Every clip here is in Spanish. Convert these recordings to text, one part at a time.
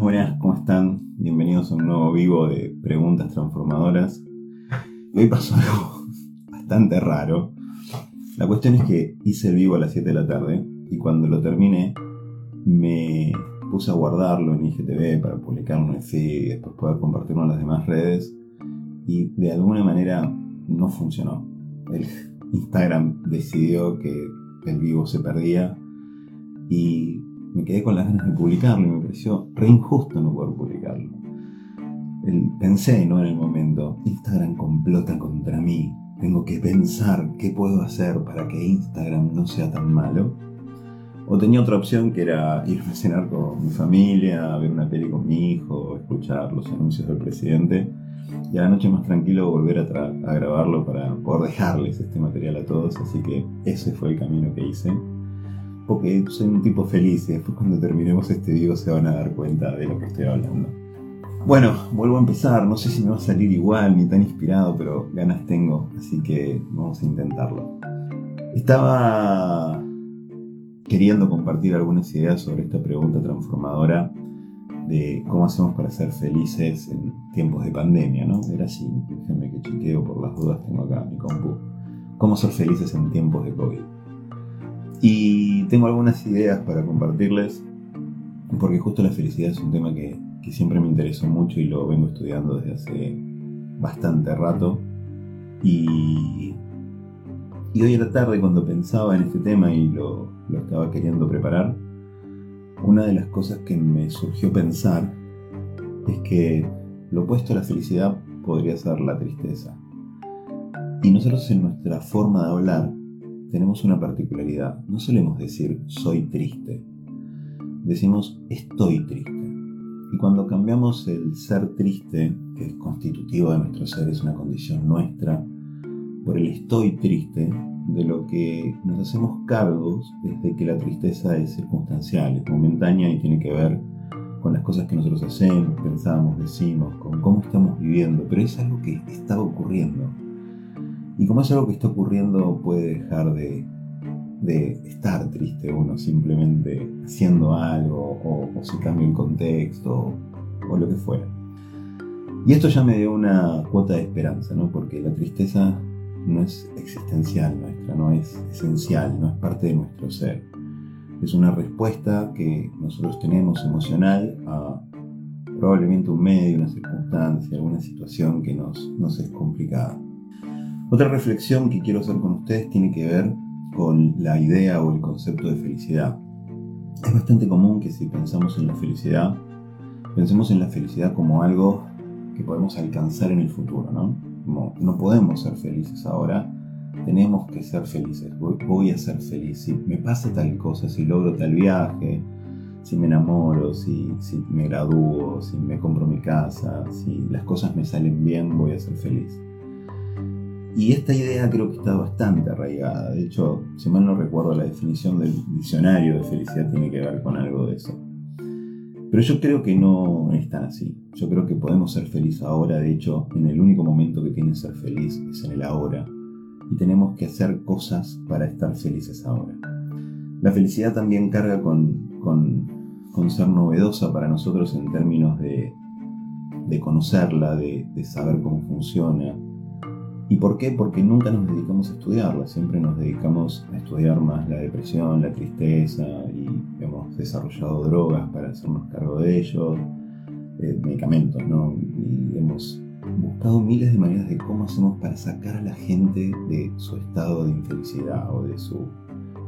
Buenas, ¿cómo están? Bienvenidos a un nuevo vivo de preguntas transformadoras. Hoy pasó algo bastante raro. La cuestión es que hice el vivo a las 7 de la tarde y cuando lo terminé me puse a guardarlo en IGTV para publicarlo en feed y después poder compartirlo en las demás redes y de alguna manera no funcionó. El Instagram decidió que el vivo se perdía y me quedé con las ganas de publicarlo y me pareció re injusto no poder publicarlo. pensé, ¿no? En el momento, Instagram complota contra mí. Tengo que pensar qué puedo hacer para que Instagram no sea tan malo. O tenía otra opción que era irme a cenar con mi familia, ver una peli con mi hijo, escuchar los anuncios del presidente y a la noche más tranquilo volver a, a grabarlo para poder dejarles este material a todos. Así que ese fue el camino que hice porque soy un tipo feliz y después cuando terminemos este video se van a dar cuenta de lo que estoy hablando. Bueno, vuelvo a empezar, no sé si me va a salir igual ni tan inspirado, pero ganas tengo, así que vamos a intentarlo. Estaba queriendo compartir algunas ideas sobre esta pregunta transformadora de cómo hacemos para ser felices en tiempos de pandemia, ¿no? Era así, déjenme que chequeo por las dudas, tengo acá mi compu. ¿Cómo ser felices en tiempos de COVID? Y tengo algunas ideas para compartirles, porque justo la felicidad es un tema que, siempre me interesó mucho y lo vengo estudiando desde hace bastante rato. Y, y hoy a la tarde cuando pensaba en este tema y lo, lo estaba queriendo preparar, una de las cosas que me surgió pensar es que lo opuesto a la felicidad podría ser la tristeza. Y nosotros en nuestra forma de hablar tenemos una particularidad. No solemos decir soy triste. Decimos estoy triste. Y cuando cambiamos el ser triste, que es constitutivo de nuestro ser, es una condición nuestra, por el estoy triste, de lo que nos hacemos cargos es de que la tristeza es circunstancial, es momentánea y tiene que ver con las cosas que nosotros hacemos, pensamos, decimos, con cómo estamos viviendo, pero es algo que está ocurriendo. Y como es algo que está ocurriendo, puede dejar de, estar triste uno simplemente haciendo algo o, si cambia el contexto o, lo que fuera. Y esto ya me dio una cuota de esperanza, ¿no? Porque la tristeza no es existencial nuestra, no es esencial, no es parte de nuestro ser. Es una respuesta que nosotros tenemos emocional a probablemente un medio, una circunstancia, alguna situación que nos, nos es complicada. Otra reflexión que quiero hacer con ustedes tiene que ver con la idea o el concepto de felicidad. Es bastante común que si pensamos en la felicidad, pensemos en la felicidad como algo que podemos alcanzar en el futuro, ¿no? No podemos ser felices ahora, tenemos que ser felices. Voy, a ser feliz. Si me pasa tal cosa, si logro tal viaje, si me enamoro, si, si me gradúo, si me compro mi casa, si las cosas me salen bien, voy a ser feliz. Y esta idea creo que está bastante arraigada. De hecho, si mal no recuerdo, la definición del diccionario de felicidad tiene que ver con algo de eso. Pero yo creo que no es tan así. Yo creo que podemos ser felices ahora. De hecho, en el único momento que tiene ser feliz es en el ahora. Y tenemos que hacer cosas para estar felices ahora. La felicidad también carga con, con, ser novedosa para nosotros en términos de, de conocerla, de, de saber cómo funciona, ¿Y por qué? Porque nunca nos dedicamos a estudiarla, siempre nos dedicamos a estudiar más la depresión, la tristeza y hemos desarrollado drogas para hacernos cargo de ello, eh, medicamentos, ¿no? Y hemos buscado miles de maneras de cómo hacemos para sacar a la gente de su estado de infelicidad o de su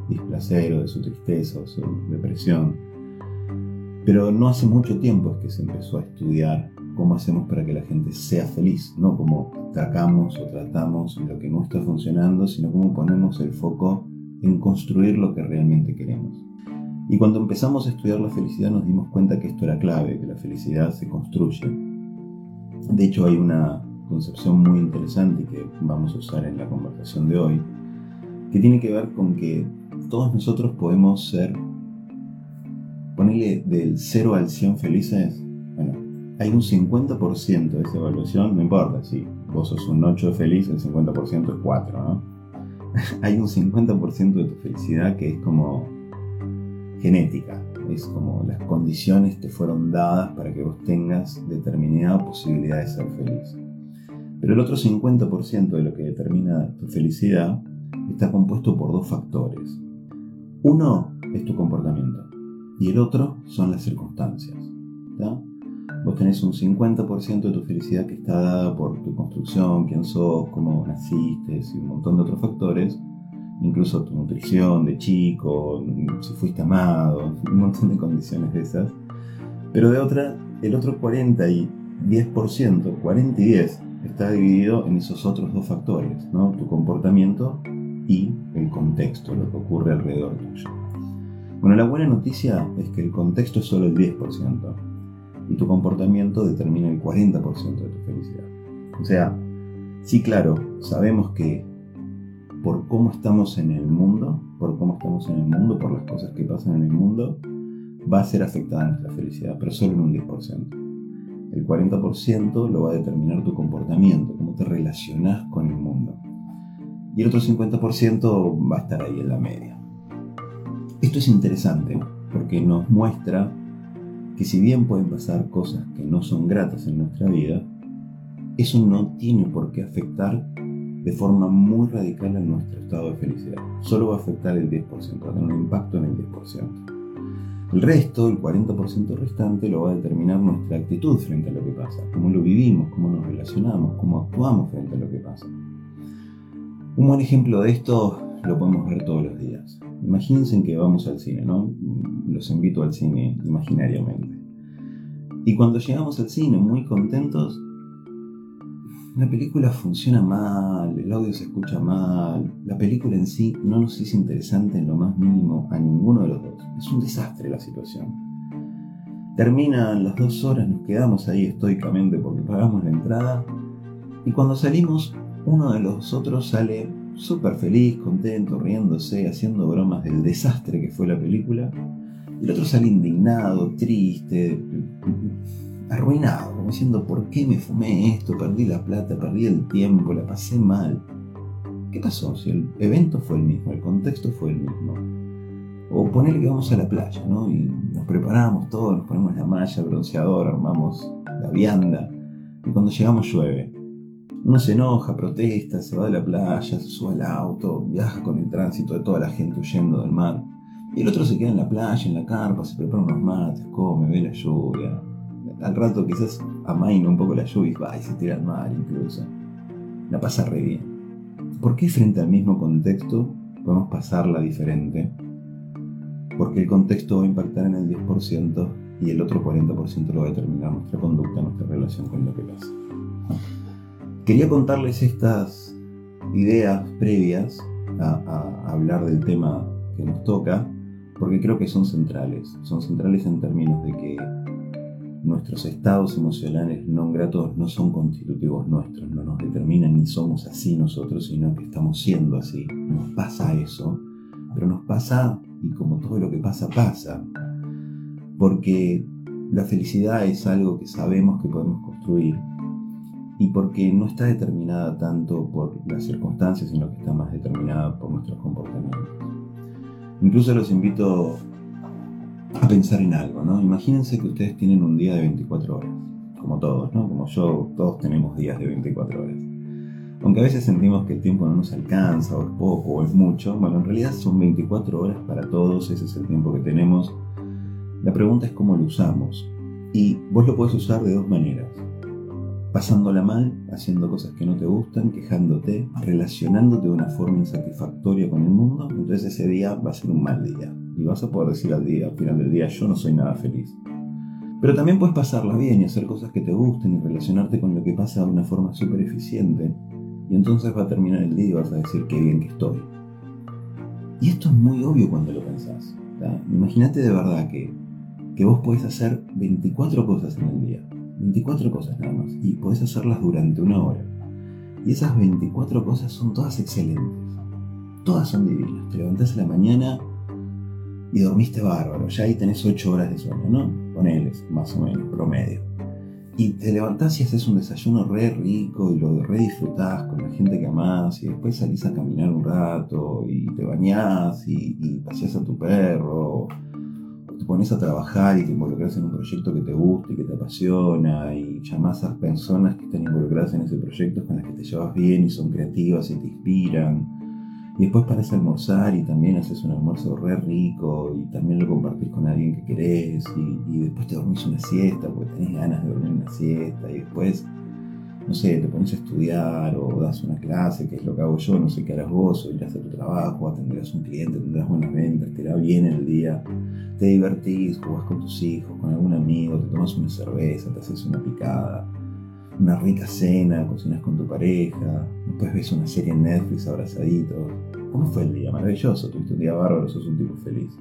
displacer o de su tristeza o su depresión. Pero no hace mucho tiempo es que se empezó a estudiar cómo hacemos para que la gente sea feliz, no como atacamos o tratamos lo que no está funcionando, sino cómo ponemos el foco en construir lo que realmente queremos. Y cuando empezamos a estudiar la felicidad nos dimos cuenta que esto era clave, que la felicidad se construye. De hecho hay una concepción muy interesante que vamos a usar en la conversación de hoy, que tiene que ver con que todos nosotros podemos ser, ponerle del 0 al 100 felices hay un 50% de esa evaluación, no importa, si vos sos un 8 feliz, el 50% es 4, ¿no? hay un 50% de tu felicidad que es como genética. Es como las condiciones te fueron dadas para que vos tengas determinada posibilidad de ser feliz. Pero el otro 50% de lo que determina tu felicidad está compuesto por dos factores. Uno es tu comportamiento y el otro son las circunstancias. Vos tenés un 50% de tu felicidad que está dada por tu construcción, quién sos, cómo naciste y un montón de otros factores, incluso tu nutrición de chico, si fuiste amado, un montón de condiciones de esas. Pero de otra, el otro 40 y 10%, 40 y 10, está dividido en esos otros dos factores, ¿no? tu comportamiento y el contexto, lo que ocurre alrededor tuyo. Bueno, la buena noticia es que el contexto es solo el 10% y tu comportamiento determina el 40% de tu felicidad. O sea, sí, claro, sabemos que por cómo estamos en el mundo, por cómo estamos en el mundo, por las cosas que pasan en el mundo, va a ser afectada nuestra felicidad, pero solo en un 10%. El 40% lo va a determinar tu comportamiento, cómo te relacionas con el mundo. Y el otro 50% va a estar ahí en la media. Esto es interesante porque nos muestra que si bien pueden pasar cosas que no son gratas en nuestra vida, eso no tiene por qué afectar de forma muy radical a nuestro estado de felicidad. Solo va a afectar el 10%, va a tener un impacto en el 10%. El resto, el 40% restante, lo va a determinar nuestra actitud frente a lo que pasa, cómo lo vivimos, cómo nos relacionamos, cómo actuamos frente a lo que pasa. Un buen ejemplo de esto lo podemos ver todos los días. Imagínense que vamos al cine, ¿no? Los invito al cine imaginariamente. Y cuando llegamos al cine muy contentos, la película funciona mal, el audio se escucha mal, la película en sí no nos es interesante en lo más mínimo a ninguno de los dos. Es un desastre la situación. Terminan las dos horas, nos quedamos ahí estoicamente porque pagamos la entrada y cuando salimos uno de los otros sale súper feliz, contento, riéndose, haciendo bromas del desastre que fue la película. El otro sale indignado, triste, arruinado, como diciendo, ¿por qué me fumé esto? Perdí la plata, perdí el tiempo, la pasé mal. ¿Qué pasó? Si el evento fue el mismo, el contexto fue el mismo. O ponerle que vamos a la playa, ¿no? Y nos preparamos todos, nos ponemos la malla, el bronceador, armamos la vianda. Y cuando llegamos llueve. Uno se enoja, protesta, se va de la playa, se sube al auto, viaja con el tránsito de toda la gente huyendo del mar. Y el otro se queda en la playa, en la carpa, se prepara unos mates, come, ve la lluvia. Al rato quizás amaina un poco la lluvia y va y se tira al mar incluso. La pasa re bien. ¿Por qué frente al mismo contexto podemos pasarla diferente? Porque el contexto va a impactar en el 10% y el otro 40% lo va a determinar nuestra conducta, nuestra relación con lo que pasa. Quería contarles estas ideas previas a, hablar del tema que nos toca, porque creo que son centrales. Son centrales en términos de que nuestros estados emocionales no gratos no son constitutivos nuestros, no nos determinan ni somos así nosotros, sino que estamos siendo así. Nos pasa eso, pero nos pasa, y como todo lo que pasa, pasa. Porque la felicidad es algo que sabemos que podemos construir y porque no está determinada tanto por las circunstancias, sino que está más determinada por nuestros comportamientos. Incluso los invito a pensar en algo, ¿no? Imagínense que ustedes tienen un día de 24 horas, como todos, ¿no? Como yo, todos tenemos días de 24 horas. Aunque a veces sentimos que el tiempo no nos alcanza, o es poco, o es mucho, bueno, en realidad son 24 horas para todos, ese es el tiempo que tenemos. La pregunta es cómo lo usamos. Y vos lo puedes usar de dos maneras pasándola mal, haciendo cosas que no te gustan, quejándote, relacionándote de una forma insatisfactoria con el mundo, entonces ese día va a ser un mal día. Y vas a poder decir al final del día, yo no soy nada feliz. Pero también puedes pasarla bien y hacer cosas que te gusten y relacionarte con lo que pasa de una forma súper eficiente. Y entonces va a terminar el día y vas a decir qué bien que estoy. Y esto es muy obvio cuando lo pensás. Imagínate de verdad que, que vos podés hacer 24 cosas en el día 24 cosas nada más. Y podés hacerlas durante una hora. Y esas 24 cosas son todas excelentes. Todas son divinas. Te levantás a la mañana y dormiste bárbaro. Ya ahí tenés 8 horas de sueño, ¿no? Poneles, más o menos, promedio. Y te levantás y haces un desayuno re rico y lo re disfrutás con la gente que amás y después salís a caminar un rato y te bañás y, y paseás a tu perro te pones a trabajar y te involucras en un proyecto que te gusta y que te apasiona y llamas a personas que están involucradas en ese proyecto con las que te llevas bien y son creativas y te inspiran. Y después paras a almorzar y también haces un almuerzo re rico y también lo compartís con alguien que querés y, y después te dormís una siesta porque tenés ganas de dormir una siesta y después no sé, te pones a estudiar o das una clase, que es lo que hago yo, no sé qué harás vos, o irás a tu trabajo, atenderás un cliente, tendrás buenas ventas, te irá bien el día, te divertís, jugás con tus hijos, con algún amigo, te tomas una cerveza, te haces una picada, una rica cena, cocinas con tu pareja, después ves una serie en Netflix abrazadito. ¿Cómo fue el día? Maravilloso, tuviste un día bárbaro, sos un tipo feliz.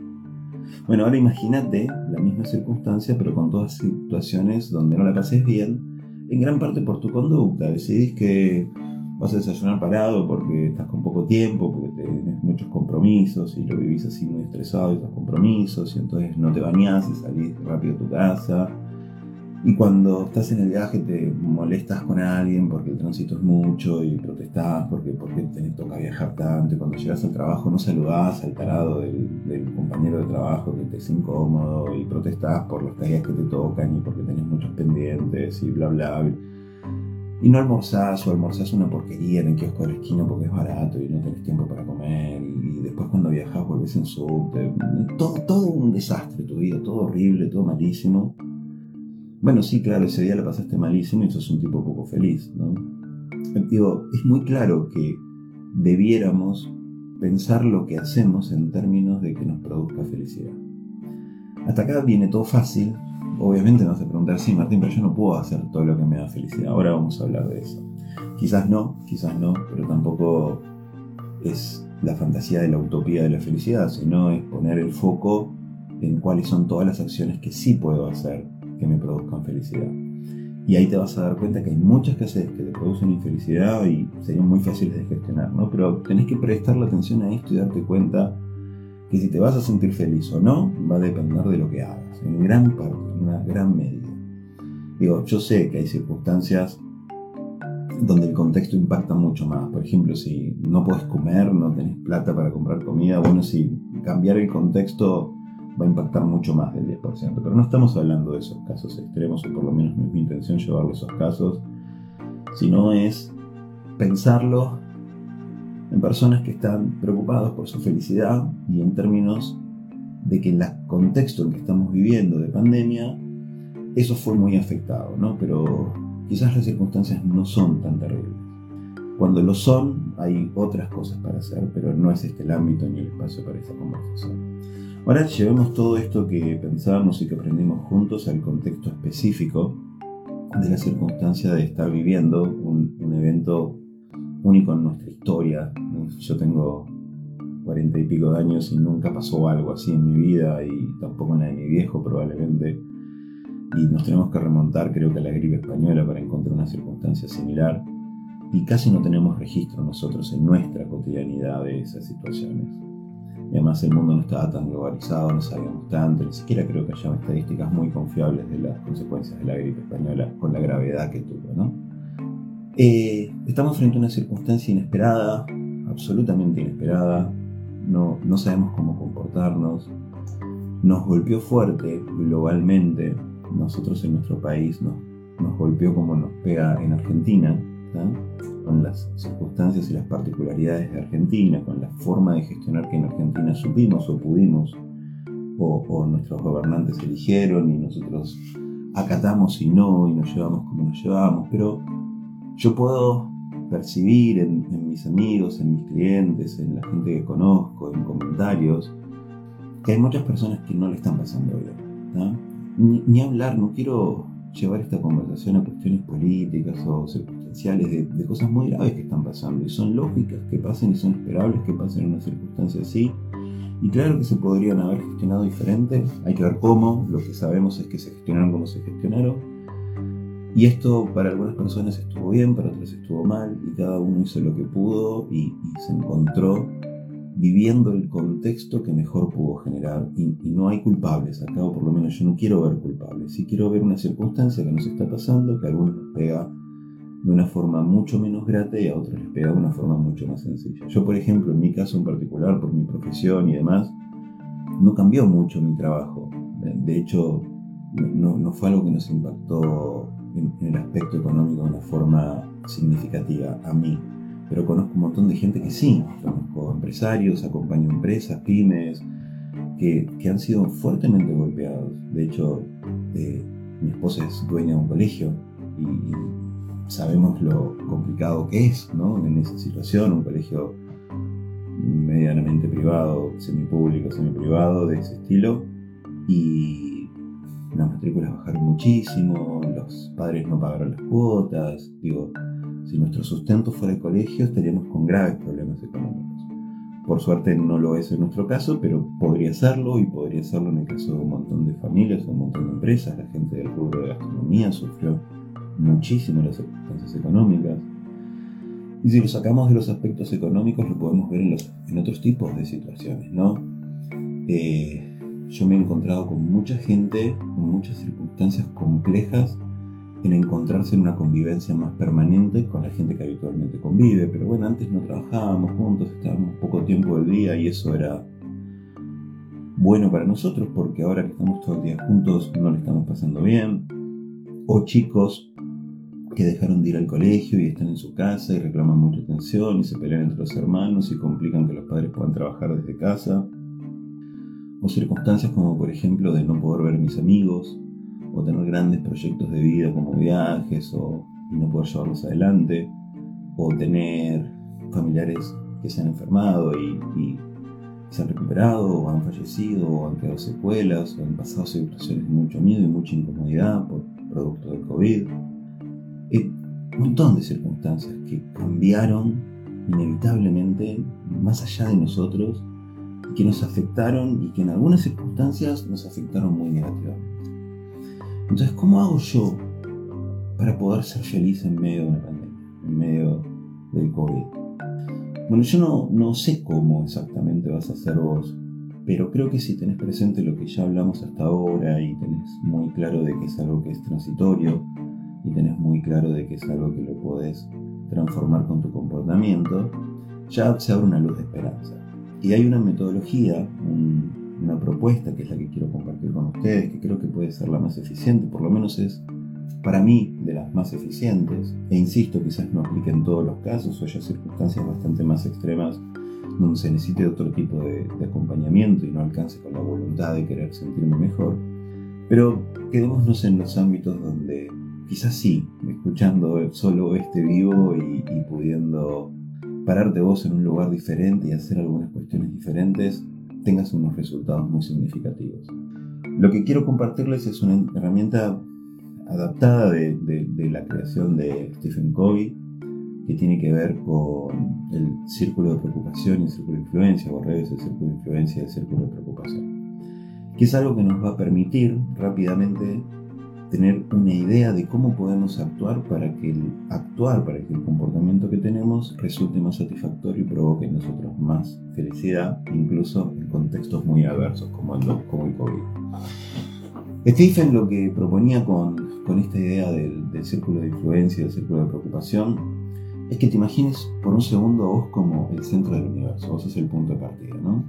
Bueno, ahora imagínate la misma circunstancia, pero con todas situaciones donde no la pases bien en gran parte por tu conducta. Decidís que vas a desayunar parado porque estás con poco tiempo, porque tenés muchos compromisos y lo vivís así muy estresado esos compromisos y entonces no te bañás y salís rápido a tu casa y cuando estás en el viaje te molestas con alguien porque el tránsito es mucho y protestás porque, porque te toca viajar tanto. Y cuando llegas al trabajo no saludás al tarado del, compañero de trabajo que te es incómodo y protestás por las tareas que te tocan y porque tenés muchos pendientes y bla bla. Y no almorzás o almorzás una porquería en el kiosco de la esquina porque es barato y no tenés tiempo para comer. Y después cuando viajas volvés en subte. Todo, todo un desastre tu vida, todo horrible, todo malísimo. Bueno, sí, claro, ese día lo pasaste malísimo y sos un tipo poco feliz, ¿no? Digo, es muy claro que debiéramos pensar lo que hacemos en términos de que nos produzca felicidad. Hasta acá viene todo fácil. Obviamente nos vas a preguntar, sí, Martín, pero yo no puedo hacer todo lo que me da felicidad. Ahora vamos a hablar de eso. Quizás no, quizás no, pero tampoco es la fantasía de la utopía de la felicidad, sino es poner el foco en cuáles son todas las acciones que sí puedo hacer que me produzcan felicidad. Y ahí te vas a dar cuenta que hay muchas haces que te producen infelicidad y serían muy fáciles de gestionar, ¿no? Pero tenés que prestarle atención a esto y darte cuenta que si te vas a sentir feliz o no, va a depender de lo que hagas, en gran parte, en una gran medida. Digo, yo sé que hay circunstancias donde el contexto impacta mucho más. Por ejemplo, si no puedes comer, no tenés plata para comprar comida, bueno, si cambiar el contexto va a impactar mucho más del 10%. Pero no estamos hablando de esos casos extremos, o por lo menos no es mi intención llevarle esos casos, sino es pensarlo en personas que están preocupados por su felicidad y en términos de que el contexto en que estamos viviendo de pandemia, eso fue muy afectado, ¿no? Pero quizás las circunstancias no son tan terribles. Cuando lo son, hay otras cosas para hacer, pero no es este el ámbito ni el espacio para esa conversación. Ahora llevemos todo esto que pensamos y que aprendimos juntos al contexto específico de la circunstancia de estar viviendo un, evento único en nuestra historia. Yo tengo cuarenta y pico de años y nunca pasó algo así en mi vida y tampoco en la de mi viejo probablemente. Y nos tenemos que remontar creo que a la gripe española para encontrar una circunstancia similar. Y casi no tenemos registro nosotros en nuestra cotidianidad de esas situaciones. Y además el mundo no estaba tan globalizado, no sabíamos tanto, ni siquiera creo que haya estadísticas muy confiables de las consecuencias de la gripe española con la gravedad que tuvo. Eh, estamos frente a una circunstancia inesperada, absolutamente inesperada, no, no sabemos cómo comportarnos, nos golpeó fuerte globalmente, nosotros en nuestro país nos, nos golpeó como nos pega en Argentina, con las circunstancias y las particularidades de Argentina, con la forma de gestionar que en Argentina supimos o pudimos, o, nuestros gobernantes eligieron y nosotros acatamos y no, y nos llevamos como nos llevamos, pero yo puedo percibir en, mis amigos, en mis clientes, en la gente que conozco, en comentarios, que hay muchas personas que no le están pasando bien. Ni, ni hablar, no quiero llevar esta conversación a cuestiones políticas o circunstanciales de, cosas muy graves que están pasando y son lógicas que pasen y son esperables que pasen en una circunstancia así. Y claro que se podrían haber gestionado diferente, hay que ver cómo, lo que sabemos es que se gestionaron como se gestionaron. Y esto para algunas personas estuvo bien, para otras estuvo mal, y cada uno hizo lo que pudo y, y se encontró viviendo el contexto que mejor pudo generar y, no hay culpables acá, o por lo menos yo no quiero ver culpables, sí quiero ver una circunstancia que nos está pasando, que a algunos nos pega de una forma mucho menos grata y a otros les pega de una forma mucho más sencilla. Yo, por ejemplo, en mi caso en particular, por mi profesión y demás, no cambió mucho mi trabajo. De hecho, no, fue algo que nos impactó en, el aspecto económico de una forma significativa a mí, pero conozco un montón de gente que sí, conozco empresarios, acompaño empresas, pymes, que, han sido fuertemente golpeados. De hecho, eh, mi esposa es dueña de un colegio y, sabemos lo complicado que es ¿no? en esa situación, un colegio medianamente privado, semipúblico, semiprivado, de ese estilo, y las matrículas bajaron muchísimo, los padres no pagaron las cuotas, digo, si nuestro sustento fuera el colegio estaríamos con graves problemas económicos. Por suerte no lo es en nuestro caso, pero podría serlo y podría serlo en el caso de un montón de familias, un montón de empresas. La gente del rubro de gastronomía sufrió muchísimo las circunstancias económicas. Y si lo sacamos de los aspectos económicos, lo podemos ver en, los, en otros tipos de situaciones, ¿no? Eh, yo me he encontrado con mucha gente, con muchas circunstancias complejas en encontrarse en una convivencia más permanente con la gente que habitualmente convive. Pero bueno, antes no trabajábamos juntos, estábamos poco tiempo del día y eso era bueno para nosotros porque ahora que estamos todo el día juntos no le estamos pasando bien. O chicos que dejaron de ir al colegio y están en su casa y reclaman mucha atención y se pelean entre los hermanos y complican que los padres puedan trabajar desde casa. O circunstancias como por ejemplo de no poder ver a mis amigos o tener grandes proyectos de vida como viajes o no poder llevarlos adelante, o tener familiares que se han enfermado y, se han recuperado, o han fallecido, o han quedado secuelas, o han pasado situaciones de mucho miedo y mucha incomodidad por producto del COVID. Un montón de circunstancias que cambiaron inevitablemente más allá de nosotros y que nos afectaron y que en algunas circunstancias nos afectaron muy negativamente. Entonces, ¿cómo hago yo para poder ser feliz en medio de una pandemia, en medio del COVID? Bueno, yo no, no sé cómo exactamente vas a hacer vos, pero creo que si tenés presente lo que ya hablamos hasta ahora y tenés muy claro de que es algo que es transitorio y tenés muy claro de que es algo que lo podés transformar con tu comportamiento, ya se abre una luz de esperanza. Y hay una metodología, un, una propuesta que es la que quiero compartir con ustedes, que creo que puede ser la más eficiente, por lo menos es para mí de las más eficientes. E insisto, quizás no aplique en todos los casos o haya circunstancias bastante más extremas donde se necesite otro tipo de, acompañamiento y no alcance con la voluntad de querer sentirme mejor. Pero quedémonos en los ámbitos donde quizás sí, escuchando solo este vivo y, y pudiendo pararte vos en un lugar diferente y hacer algunas cuestiones diferentes, tengas unos resultados muy significativos. Lo que quiero compartirles es una herramienta adaptada de, la creación de Stephen Covey, que tiene que ver con el círculo de preocupación y el círculo de influencia, o al revés, el círculo de influencia y el círculo de preocupación, que es algo que nos va a permitir rápidamente tener una idea de cómo podemos actuar para que el actuar, para que el comportamiento que tenemos resulte más satisfactorio y provoque en nosotros más felicidad, incluso en contextos muy adversos como el, como el COVID. Stephen lo que proponía con, con esta idea del, del, círculo de influencia, del círculo de preocupación, es que te imagines por un segundo vos como el centro del universo, vos sos el punto de partida, ¿no?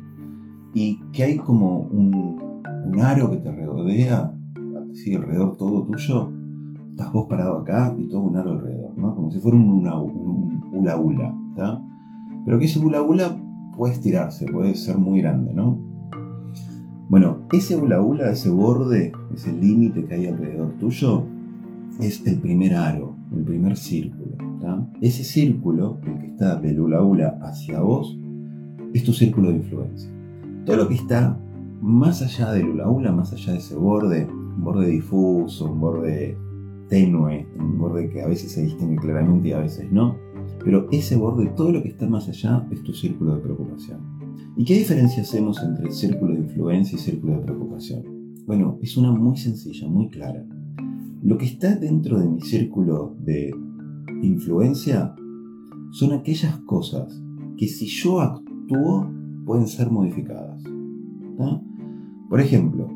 Y que hay como un, un aro que te rodea ¿sí? alrededor todo tuyo, estás vos parado acá y todo un aro alrededor, ¿no? Como si fuera un, una, un, Pero que ese hula puede estirarse, puede ser muy grande, ¿no? Bueno, ese hula ese borde, ese límite que hay alrededor tuyo, es el primer aro, el primer círculo. Ese círculo, el que está del hula hula hacia vos, es tu círculo de influencia. Todo lo que está más allá del hula hula, más allá de ese borde, un borde difuso, un borde tenue, un borde que a veces se distingue claramente y a veces no. Pero ese borde, todo lo que está más allá, es tu círculo de preocupación. ¿Y qué diferencia hacemos entre el círculo de influencia y círculo de preocupación? Bueno, es una muy sencilla, muy clara. Lo que está dentro de mi círculo de influencia son aquellas cosas que si yo actúo pueden ser modificadas. Por ejemplo,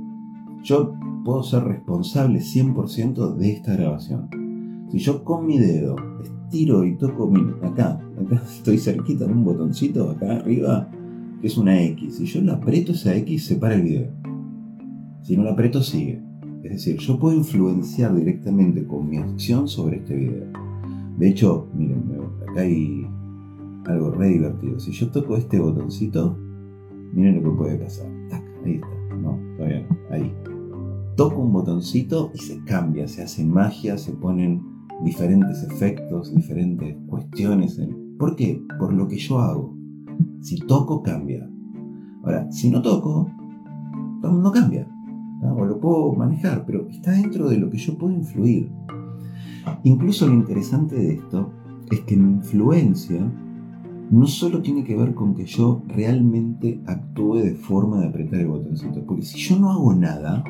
yo puedo ser responsable 100% de esta grabación. Si yo con mi dedo estiro y toco acá, estoy cerquita de un botoncito acá arriba, que es una X, si yo le aprieto esa X se para el video. Si no lo aprieto, sigue. Es decir, yo puedo influenciar directamente con mi acción sobre este video. De hecho, miren, acá hay algo re divertido. Si yo toco este botoncito, miren lo que puede pasar. ahí está. No, todavía no. Ahí. Toco un botoncito y se cambia, se hace magia, se ponen diferentes efectos, diferentes cuestiones. ¿Por qué? Por lo que yo hago. Si toco, cambia. Ahora, si no toco, no cambia. O lo puedo manejar, pero está dentro de lo que yo puedo influir. Incluso lo interesante de esto es que mi influencia no solo tiene que ver con que yo realmente actúe de forma de apretar el botoncito, porque si yo no hago nada,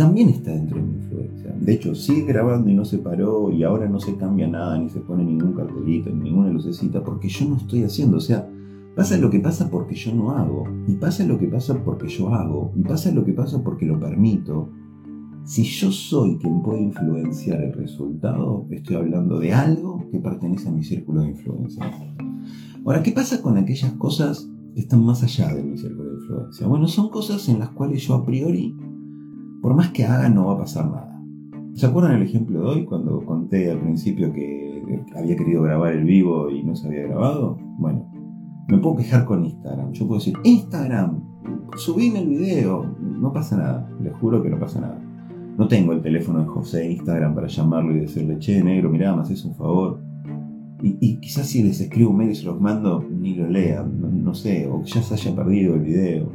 también está dentro de mi influencia. De hecho, sigue grabando y no se paró y ahora no se cambia nada, ni se pone ningún cartelito, ni ninguna lucecita, porque yo no estoy haciendo. O sea, pasa lo que pasa porque yo no hago, y pasa lo que pasa porque yo hago, y pasa lo que pasa porque lo permito. Si yo soy quien puede influenciar el resultado, estoy hablando de algo que pertenece a mi círculo de influencia. Ahora, ¿qué pasa con aquellas cosas que están más allá de mi círculo de influencia? Bueno, son cosas en las cuales yo a priori, por más que haga, no va a pasar nada. ¿Se acuerdan el ejemplo de hoy cuando conté al principio que había querido grabar el vivo y no se había grabado? Bueno, me puedo quejar con Instagram. Yo puedo decir, Instagram, subime el video. No pasa nada, les juro que no pasa nada. No tengo el teléfono de José Instagram para llamarlo y decirle, che, negro, mirá, me haces un favor y, quizás si les escribo un mail y se los mando, ni lo lean, no, sé, o ya se haya perdido el video.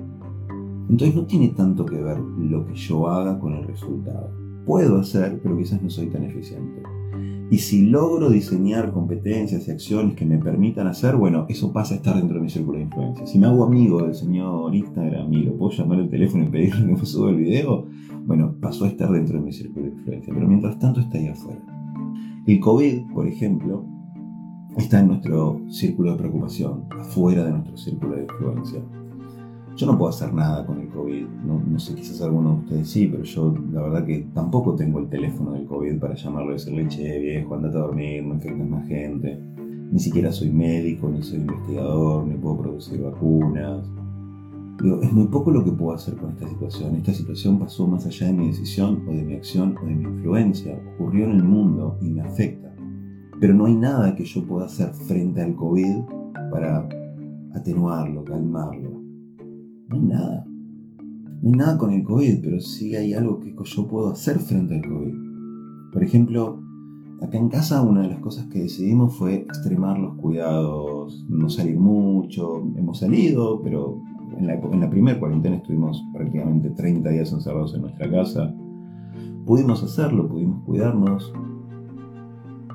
Entonces no tiene tanto que ver lo que yo haga con el resultado. Puedo hacer, pero quizás no soy tan eficiente. Y si logro diseñar competencias y acciones que me permitan hacer, bueno, eso pasa a estar dentro de mi círculo de influencia. Si me hago amigo del señor Instagram y lo puedo llamar al teléfono y pedirle que me suba el video, bueno, pasó a estar dentro de mi círculo de influencia. Pero mientras tanto está ahí afuera. El COVID, por ejemplo, está en nuestro círculo de preocupación, afuera de nuestro círculo de influencia. Yo no puedo hacer nada con el COVID, no, sé, quizás alguno de ustedes sí, pero yo la verdad que tampoco tengo el teléfono del COVID para llamarlo y decirle, che, viejo, andate a dormir, no infectes más gente. Ni siquiera soy médico, ni soy investigador, ni puedo producir vacunas. es muy poco lo que puedo hacer con esta situación. Esta situación pasó más allá de mi decisión o de mi acción o de mi influencia. Ocurrió en el mundo y me afecta. Pero no hay nada que yo pueda hacer frente al COVID para atenuarlo, calmarlo. No hay nada. No hay nada con el COVID, pero sí hay algo que yo puedo hacer frente al COVID. Por ejemplo, acá en casa una de las cosas que decidimos fue extremar los cuidados, no salir mucho. Hemos salido, pero en la, en primera cuarentena estuvimos prácticamente 30 días encerrados en nuestra casa. Pudimos hacerlo, pudimos cuidarnos,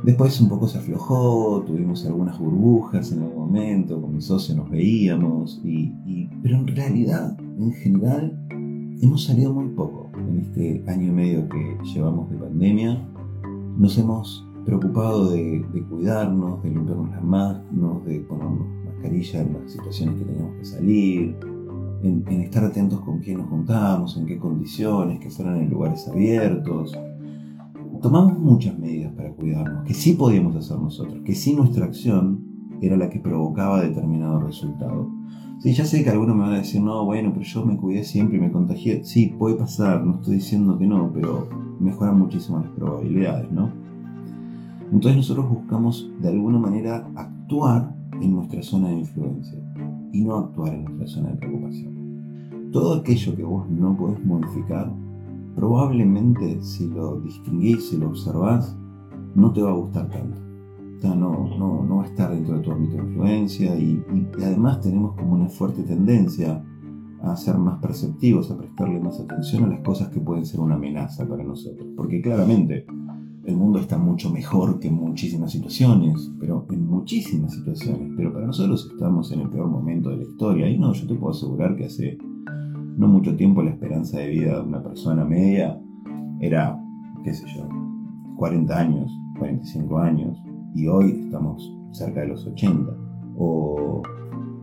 Después un poco se aflojó, tuvimos algunas burbujas en algún momento, con mi socio nos veíamos, y, pero en realidad, en general, hemos salido muy poco en este año y medio que llevamos de pandemia. Nos hemos preocupado de, cuidarnos, de limpiarnos las manos, de ponernos mascarilla en las situaciones que teníamos que salir, en, en estar atentos con quién nos juntamos, en qué condiciones, que fueran en lugares abiertos tomamos muchas medidas para cuidarnos, que sí podíamos hacer nosotros, que sí nuestra acción era la que provocaba determinado resultado. Sí, ya sé que algunos me van a decir, no, bueno, pero yo me cuidé siempre y me contagié. Sí, puede pasar, no estoy diciendo que no, pero mejoran muchísimo las probabilidades, ¿no? Entonces nosotros buscamos de alguna manera actuar en nuestra zona de influencia y no actuar en nuestra zona de preocupación. Todo aquello que vos no podés modificar, probablemente si lo distinguís, si lo observás, no te va a gustar tanto. O sea, no, no, no va a estar dentro de tu ámbito de influencia y, además tenemos como una fuerte tendencia a ser más perceptivos, a prestarle más atención a las cosas que pueden ser una amenaza para nosotros. Porque claramente el mundo está mucho mejor que en muchísimas situaciones, pero en muchísimas situaciones, pero para nosotros estamos en el peor momento de la historia. Y no, yo te puedo asegurar que hace no mucho tiempo la esperanza de vida de una persona media era, qué sé yo, 40 años, 45 años, y hoy estamos cerca de los 80. O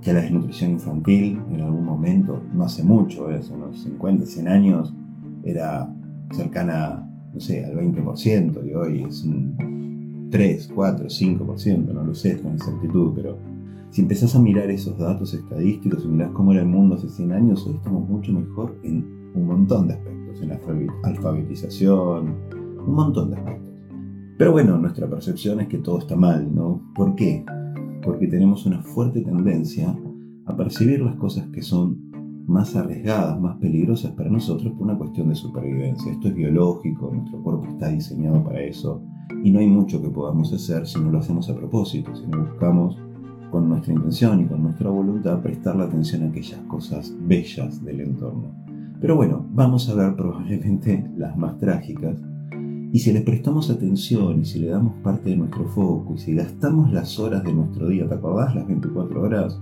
que la desnutrición infantil en algún momento, no hace mucho, hace unos 50, 100 años, era cercana, no sé, al 20%, y hoy es un 3, 4, 5%, no lo sé con exactitud, pero si empezás a mirar esos datos estadísticos y mirás cómo era el mundo hace 100 años, hoy estamos mucho mejor en un montón de aspectos, en la alfabetización, un montón de aspectos. Pero bueno, nuestra percepción es que todo está mal, ¿no? ¿Por qué? Porque tenemos una fuerte tendencia a percibir las cosas que son más arriesgadas, más peligrosas para nosotros por una cuestión de supervivencia. Esto es biológico, nuestro cuerpo está diseñado para eso y no hay mucho que podamos hacer si no lo hacemos a propósito, si no buscamos con nuestra intención y con nuestra voluntad prestar la atención a aquellas cosas bellas del entorno. Pero bueno, vamos a ver probablemente las más trágicas. Y si le prestamos atención y si le damos parte de nuestro foco y si gastamos las horas de nuestro día, ¿te acordás? Las 24 horas,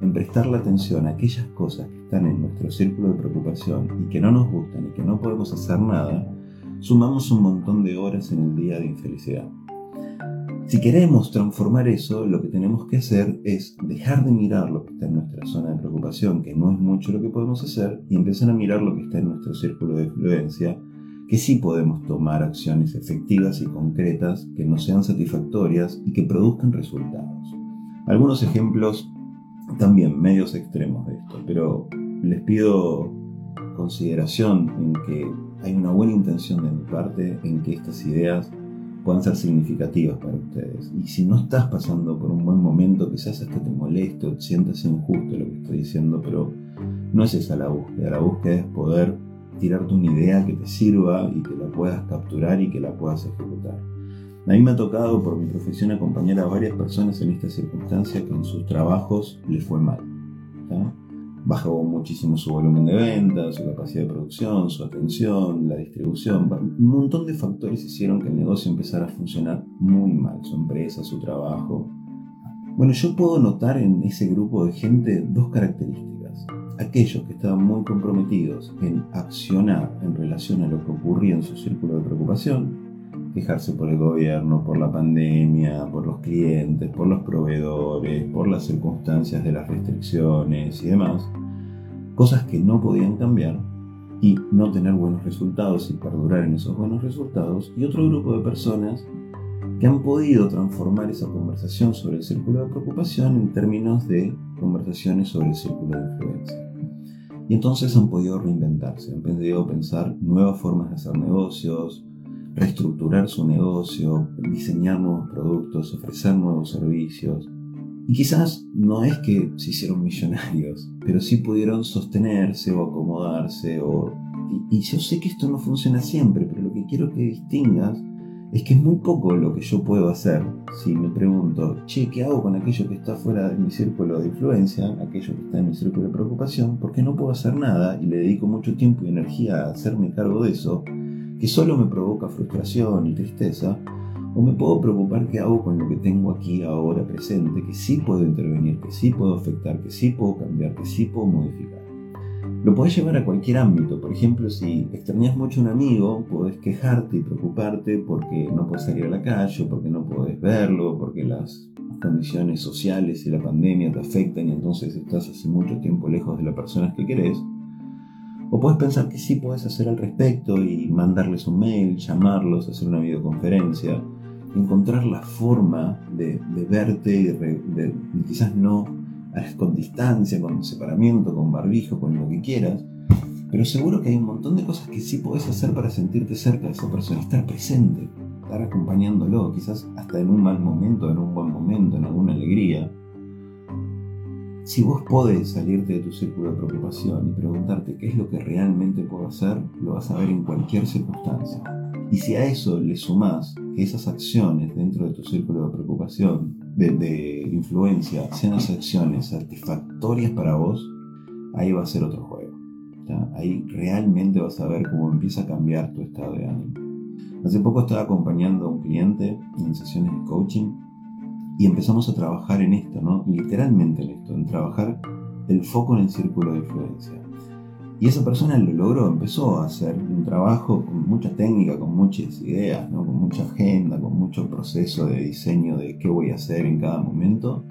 en prestar la atención a aquellas cosas que están en nuestro círculo de preocupación y que no nos gustan y que no podemos hacer nada, sumamos un montón de horas en el día de infelicidad. Si queremos transformar eso, lo que tenemos que hacer es dejar de mirar lo que está en nuestra zona de preocupación, que no es mucho lo que podemos hacer, y empezar a mirar lo que está en nuestro círculo de influencia, que sí podemos tomar acciones efectivas y concretas que nos sean satisfactorias y que produzcan resultados. Algunos ejemplos también medios extremos de esto, pero les pido consideración en que hay una buena intención de mi parte en que estas ideas puedan ser significativas para ustedes. Y si no estás pasando por un buen momento, quizás hasta te moleste o te sientas injusto lo que estoy diciendo, pero no es esa la búsqueda. La búsqueda es poder tirarte una idea que te sirva y que la puedas capturar y que la puedas ejecutar. A mí me ha tocado por mi profesión acompañar a varias personas en esta circunstancia que en sus trabajos les fue mal bajó muchísimo su volumen de ventas, su capacidad de producción, su atención, la distribución. Un montón de factores hicieron que el negocio empezara a funcionar muy mal, su empresa, su trabajo. Bueno, yo puedo notar en ese grupo de gente dos características. Aquellos que estaban muy comprometidos en accionar en relación a lo que ocurría en su círculo de preocupación, quejarse por el gobierno, por la pandemia, por los clientes, por los proveedores, por las circunstancias de las restricciones y demás, cosas que no podían cambiar y no tener buenos resultados y perdurar en esos buenos resultados, y otro grupo de personas que han podido transformar esa conversación sobre el círculo de preocupación en términos de conversaciones sobre el círculo de influencia. Y entonces han podido reinventarse, han podido pensar nuevas formas de hacer negocios, reestructurar su negocio, diseñar nuevos productos, ofrecer nuevos servicios, y quizás no es que se hicieron millonarios, pero sí pudieron sostenerse o acomodarse. O... Y, yo sé que esto no funciona siempre, pero lo que quiero que distingas es que es muy poco lo que yo puedo hacer si me pregunto, che, ¿qué hago con aquello que está fuera de mi círculo de influencia, aquello que está en mi círculo de preocupación? Porque no puedo hacer nada y le dedico mucho tiempo y energía a hacerme cargo de eso, que solo me provoca frustración y tristeza o me puedo preocupar qué hago con lo que tengo aquí ahora presente, que sí puedo intervenir, que sí puedo afectar, que sí puedo cambiar, que sí puedo modificar. Lo podés llevar a cualquier ámbito. Por ejemplo, si extrañas mucho a un amigo, podés quejarte y preocuparte porque no puedes salir a la calle, porque no podés verlo, porque las condiciones sociales y la pandemia te afectan y entonces estás hace mucho tiempo lejos de las personas que querés. O puedes pensar que sí puedes hacer al respecto y mandarles un mail, llamarlos, hacer una videoconferencia, encontrar la forma de, verte y de, quizás no con distancia, con separamiento, con barbijo, con lo que quieras, pero seguro que hay un montón de cosas que sí podés hacer para sentirte cerca de esa persona, estar presente, estar acompañándolo, quizás hasta en un mal momento, en un buen momento, en alguna alegría. Si vos podés salirte de tu círculo de preocupación y preguntarte qué es lo que realmente puedo hacer, lo vas a ver en cualquier circunstancia. Y si a eso le sumás que esas acciones dentro de tu círculo de preocupación, de, influencia, sean las acciones satisfactorias para vos, ahí va a ser otro juego. Ahí realmente vas a ver cómo empieza a cambiar tu estado de ánimo. Hace poco estaba acompañando a un cliente en sesiones de coaching y empezamos a trabajar en esto, ¿no? Literalmente en esto, en trabajar el foco en el círculo de influencia. Y esa persona lo logró, empezó a hacer un trabajo con mucha técnica, con muchas ideas, ¿no? con mucha agenda, con mucho proceso de diseño de qué voy a hacer en cada momento.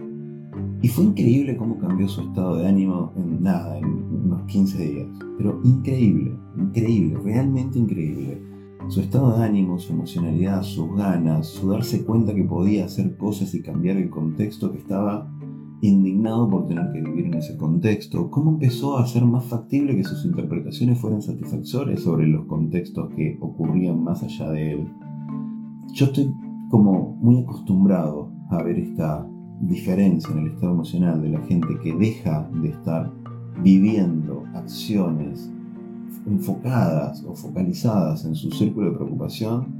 Y fue increíble cómo cambió su estado de ánimo en nada, en unos 15 días. Pero increíble, increíble, realmente increíble. Su estado de ánimo, su emocionalidad, sus ganas, su darse cuenta que podía hacer cosas y cambiar el contexto que estaba indignado por tener que vivir en ese contexto, cómo empezó a ser más factible que sus interpretaciones fueran satisfactorias sobre los contextos que ocurrían más allá de él. Yo estoy como muy acostumbrado a ver esta diferencia en el estado emocional de la gente que deja de estar viviendo acciones enfocadas o focalizadas en su círculo de preocupación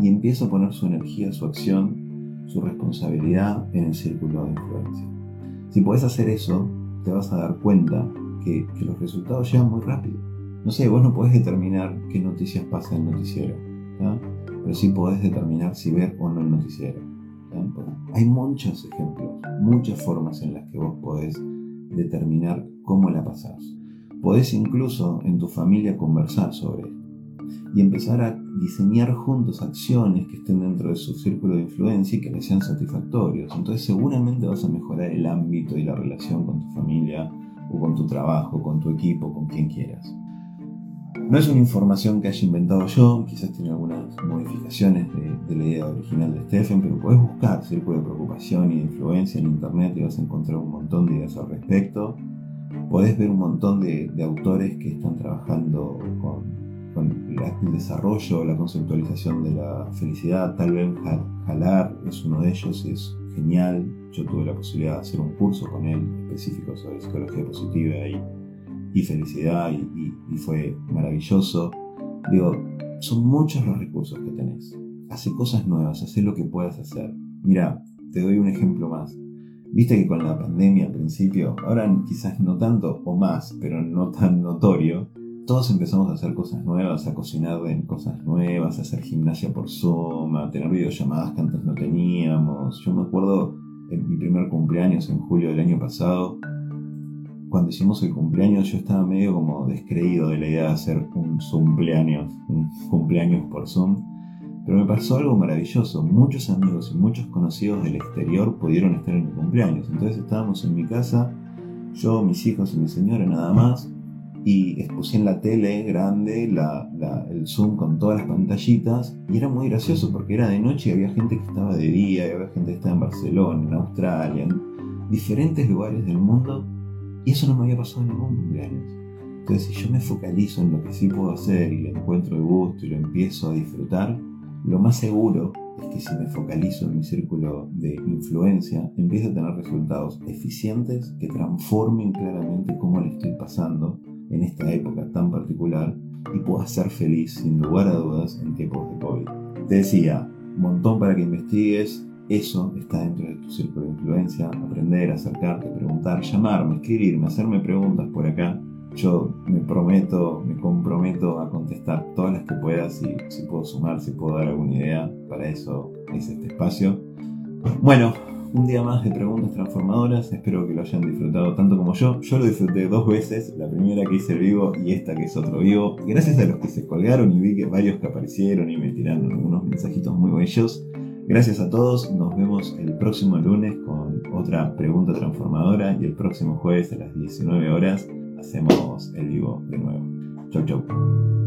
y empieza a poner su energía, su acción, su responsabilidad en el círculo de influencia. Si puedes hacer eso, te vas a dar cuenta que, los resultados llegan muy rápido. No sé, vos no podés determinar qué noticias pasa en el noticiero, pero sí podés determinar si ver o no el noticiero. Hay muchos ejemplos, muchas formas en las que vos podés determinar cómo la pasás. Podés incluso en tu familia conversar sobre y empezar a diseñar juntos acciones que estén dentro de su círculo de influencia y que les sean satisfactorios. Entonces seguramente vas a mejorar el ámbito y la relación con tu familia o con tu trabajo, con tu equipo, con quien quieras. No es una información que haya inventado yo, quizás tiene algunas modificaciones de, la idea original de Stephen, pero puedes buscar círculo de preocupación y de influencia en internet y vas a encontrar un montón de ideas al respecto. Podés ver un montón de, de autores que están trabajando con con el desarrollo, la conceptualización de la felicidad. Tal vez Jalar es uno de ellos y es genial. Yo tuve la posibilidad de hacer un curso con él específico sobre psicología positiva y, y felicidad y, y, fue maravilloso. Digo, son muchos los recursos que tenés. Hace cosas nuevas, hace lo que puedas hacer. Mira, te doy un ejemplo más. Viste que con la pandemia al principio, ahora quizás no tanto o más, pero no tan notorio, todos empezamos a hacer cosas nuevas, a cocinar en cosas nuevas, a hacer gimnasia por Zoom, a tener videollamadas que antes no teníamos. Yo me acuerdo en mi primer cumpleaños en julio del año pasado, cuando hicimos el cumpleaños yo estaba medio como descreído de la idea de hacer un cumpleaños, un cumpleaños por Zoom. Pero me pasó algo maravilloso. Muchos amigos y muchos conocidos del exterior pudieron estar en mi cumpleaños. Entonces estábamos en mi casa, yo, mis hijos y mi señora nada más y expuse en la tele grande el Zoom con todas las pantallitas y era muy gracioso porque era de noche y había gente que estaba de día, y había gente que estaba en Barcelona, en Australia, en diferentes lugares del mundo y eso no me había pasado en ningún cumpleaños. Entonces si yo me focalizo en lo que sí puedo hacer y le encuentro el gusto y lo empiezo a disfrutar, lo más seguro es que si me focalizo en mi círculo de influencia, empiezo a tener resultados eficientes que transformen claramente cómo le estoy pasando en esta época tan particular y puedas ser feliz sin lugar a dudas en tiempos de COVID. Te decía, un montón para que investigues, eso está dentro de tu círculo de influencia, aprender, acercarte, preguntar, llamarme, escribirme, hacerme preguntas por acá. Yo me prometo, me comprometo a contestar todas las que puedas y si puedo sumar, si puedo dar alguna idea, para eso es este espacio. Bueno, un día más de preguntas transformadoras. Espero que lo hayan disfrutado tanto como yo. Yo lo disfruté dos veces, la primera que hice vivo y esta que es otro vivo. Gracias a los que se colgaron y vi que varios que aparecieron y me tiraron algunos mensajitos muy bellos. Gracias a todos, nos vemos el próximo lunes con otra pregunta transformadora y el próximo jueves a las 19 horas hacemos el vivo de nuevo. Chau chau.